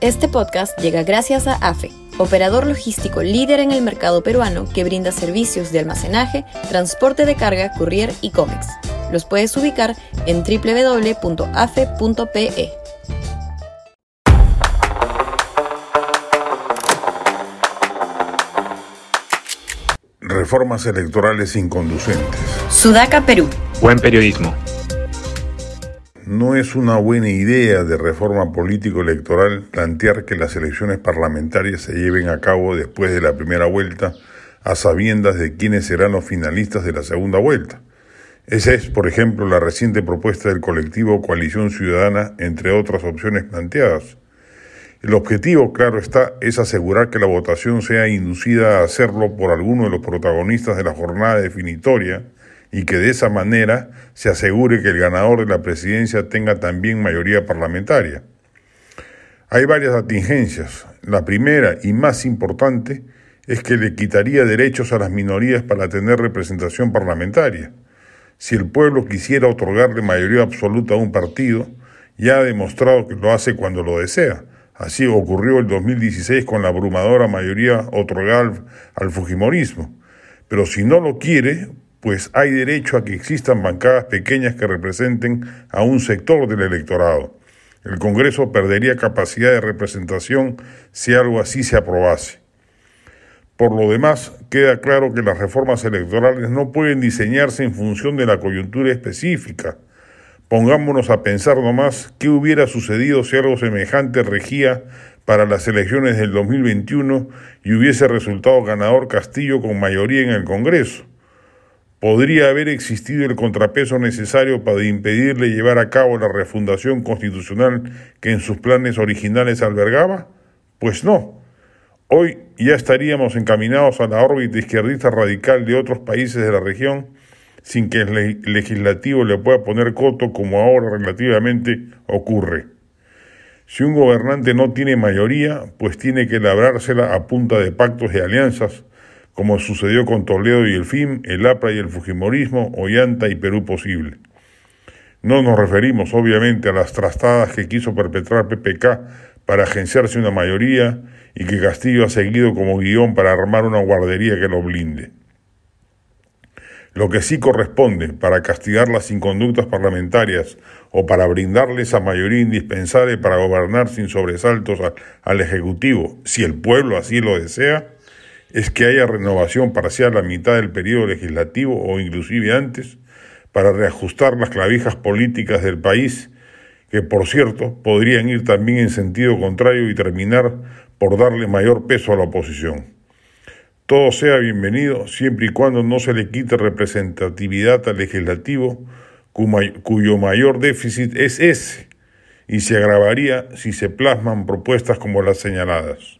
Este podcast llega gracias a AFE, operador logístico líder en el mercado peruano que brinda servicios de almacenaje, transporte de carga, courier y cómics. Los puedes ubicar en www.afe.pe. Reformas electorales inconducentes. Sudaca, Perú. Buen periodismo. No es una buena idea de reforma político-electoral plantear que las elecciones parlamentarias se lleven a cabo después de la primera vuelta a sabiendas de quiénes serán los finalistas de la segunda vuelta. Esa es, por ejemplo, la reciente propuesta del colectivo Coalición Ciudadana, entre otras opciones planteadas. El objetivo, claro está, es asegurar que la votación sea inducida a hacerlo por alguno de los protagonistas de la jornada definitoria y que de esa manera se asegure que el ganador de la presidencia tenga también mayoría parlamentaria. Hay varias atingencias. La primera y más importante es que le quitaría derechos a las minorías para tener representación parlamentaria. Si el pueblo quisiera otorgarle mayoría absoluta a un partido, ya ha demostrado que lo hace cuando lo desea Así ocurrió el 2016 con la abrumadora mayoría otorgada al, Fujimorismo. Pero si no lo quiere, pues hay derecho a que existan bancadas pequeñas que representen a un sector del electorado. El Congreso perdería capacidad de representación si algo así se aprobase. Por lo demás, queda claro que las reformas electorales no pueden diseñarse en función de la coyuntura específica, Pongámonos a pensar nomás qué hubiera sucedido si algo semejante regía para las elecciones del 2021 y hubiese resultado ganador Castillo con mayoría en el Congreso. ¿Podría haber existido el contrapeso necesario para impedirle llevar a cabo la refundación constitucional que en sus planes originales albergaba? Pues no. Hoy ya estaríamos encaminados a la órbita izquierdista radical de otros países de la región sin que el legislativo le pueda poner coto como ahora relativamente ocurre. Si un gobernante no tiene mayoría, pues tiene que labrársela a punta de pactos y alianzas, como sucedió con Toledo y el FIM, el APRA y el Fujimorismo, Ollanta y Perú Posible. No nos referimos, obviamente, a las trastadas que quiso perpetrar PPK para agenciarse una mayoría y que Castillo ha seguido como guion para armar una guardería que lo blinde. Lo que sí corresponde para castigar las inconductas parlamentarias o para brindarle esa mayoría indispensable para gobernar sin sobresaltos al Ejecutivo, si el pueblo así lo desea, es que haya renovación parcial a mitad del periodo legislativo o inclusive antes, para reajustar las clavijas políticas del país, que por cierto podrían ir también en sentido contrario y terminar por darle mayor peso a la oposición. Todo sea bienvenido siempre y cuando no se le quite representatividad al legislativo cuyo mayor déficit es ese y se agravaría si se plasman propuestas como las señaladas.